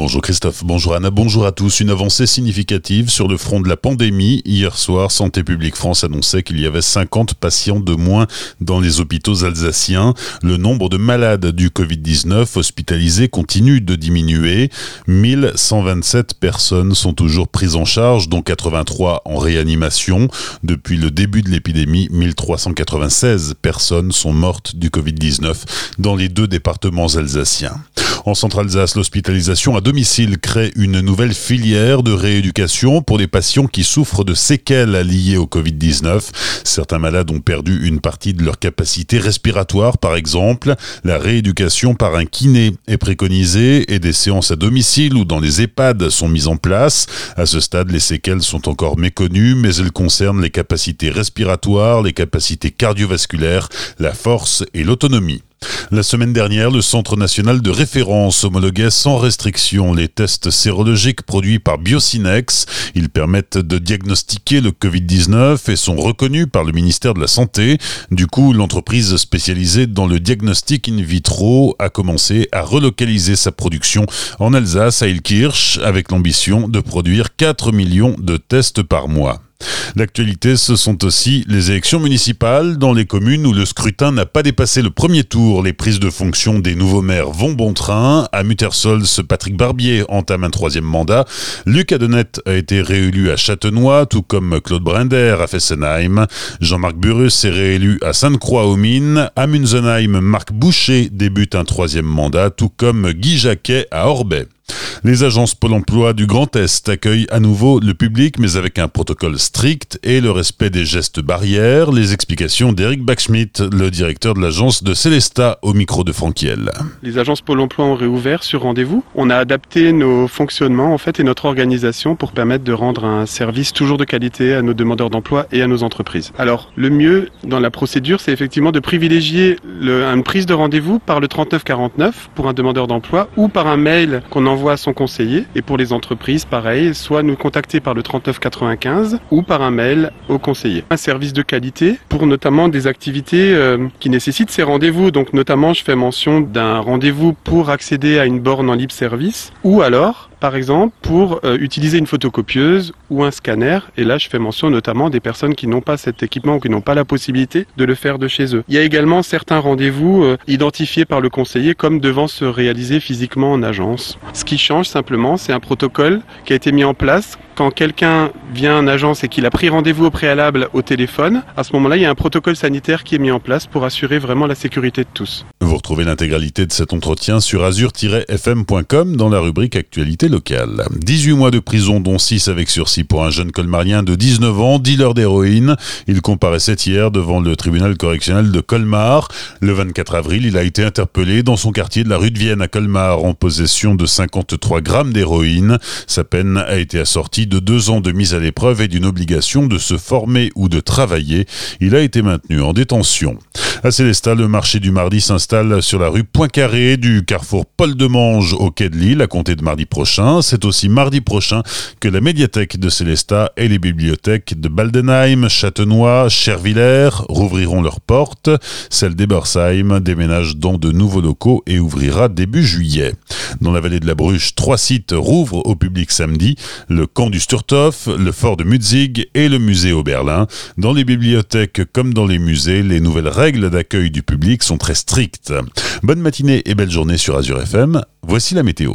Bonjour Christophe, bonjour Anna, bonjour à tous. Une avancée significative sur le front de la pandémie. Hier soir, Santé publique France annonçait qu'il y avait 50 patients de moins dans les hôpitaux alsaciens. Le nombre de malades du Covid-19 hospitalisés continue de diminuer. 1127 personnes sont toujours prises en charge, dont 83 en réanimation. Depuis le début de l'épidémie, 1396 personnes sont mortes du Covid-19 dans les deux départements alsaciens. En Centre-Alsace, l'hospitalisation à domicile crée une nouvelle filière de rééducation pour les patients qui souffrent de séquelles liées au Covid-19. Certains malades ont perdu une partie de leur capacité respiratoire, par exemple. La rééducation par un kiné est préconisée et des séances à domicile ou dans les EHPAD sont mises en place. À ce stade, les séquelles sont encore méconnues, mais elles concernent les capacités respiratoires, les capacités cardiovasculaires, la force et l'autonomie. La semaine dernière, le Centre national de référence homologuait sans restriction les tests sérologiques produits par Biocinex. Ils permettent de diagnostiquer le Covid-19 et sont reconnus par le ministère de la Santé. Du coup, l'entreprise spécialisée dans le diagnostic in vitro a commencé à relocaliser sa production en Alsace à Ilkirch avec l'ambition de produire 4 millions de tests par mois. L'actualité, ce sont aussi les élections municipales dans les communes où le scrutin n'a pas dépassé le premier tour. Les prises de fonction des nouveaux maires vont bon train. À Muttersols, Patrick Barbier entame un troisième mandat. Luc Adenette a été réélu à Châtenois, tout comme Claude Brinder à Fessenheim. Jean-Marc Burus est réélu à Sainte-Croix-aux-Mines. À Munzenheim, Marc Boucher débute un troisième mandat, tout comme Guy Jacquet à Orbet. Les agences Pôle emploi du Grand Est accueillent à nouveau le public, mais avec un protocole strict et le respect des gestes barrières. Les explications d'Eric Bachschmidt, le directeur de l'agence de Célesta, au micro de Franquiel. Les agences Pôle emploi ont réouvert sur rendez-vous. On a adapté nos fonctionnements en fait et notre organisation pour permettre de rendre un service toujours de qualité à nos demandeurs d'emploi et à nos entreprises. Alors, le mieux dans la procédure, c'est effectivement de privilégier une prise de rendez-vous par le 3949 pour un demandeur d'emploi ou par un mail qu'on envoie à son conseiller. Et pour les entreprises, pareil, soit nous contacter par le 3995 ou par un mail au conseiller. Un service de qualité pour notamment des activités euh, qui nécessitent ces rendez-vous. Donc notamment, je fais mention d'un rendez-vous pour accéder à une borne en libre service ou alors par exemple, pour euh, utiliser une photocopieuse ou un scanner. Et là, je fais mention notamment des personnes qui n'ont pas cet équipement ou qui n'ont pas la possibilité de le faire de chez eux. Il y a également certains rendez-vous euh, identifiés par le conseiller comme devant se réaliser physiquement en agence. Ce qui change simplement, c'est un protocole qui a été mis en place quand quelqu'un vient en agence et qu'il a pris rendez-vous au préalable au téléphone, à ce moment-là, il y a un protocole sanitaire qui est mis en place pour assurer vraiment la sécurité de tous. Vous retrouvez l'intégralité de cet entretien sur azur-fm.com dans la rubrique Actualité locale. 18 mois de prison, dont 6 avec sursis pour un jeune colmarien de 19 ans, dealer d'héroïne. Il comparaissait hier devant le tribunal correctionnel de Colmar. Le 24 avril, il a été interpellé dans son quartier de la rue de Vienne à Colmar en possession de 53 grammes d'héroïne. Sa peine a été assortie de deux ans de mise à l'épreuve et d'une obligation de se former ou de travailler. Il a été maintenu en détention. À Célestat, le marché du mardi s'installe sur la rue Poincaré du carrefour Paul de Mange au quai de Lille à compter de mardi prochain. C'est aussi mardi prochain que la médiathèque de Célestat et les bibliothèques de Baldenheim, Châtenois, Chervillers rouvriront leurs portes. Celle d'Ebersheim déménage dans de nouveaux locaux et ouvrira début juillet. Dans la vallée de la Bruche, trois sites rouvrent au public samedi. Le camp du Sturthof, le fort de Mutzig et le musée Oberlin. Dans les bibliothèques comme dans les musées, les nouvelles règles d'accueil du public sont très strictes. Bonne matinée et belle journée sur Azure FM. Voici la météo.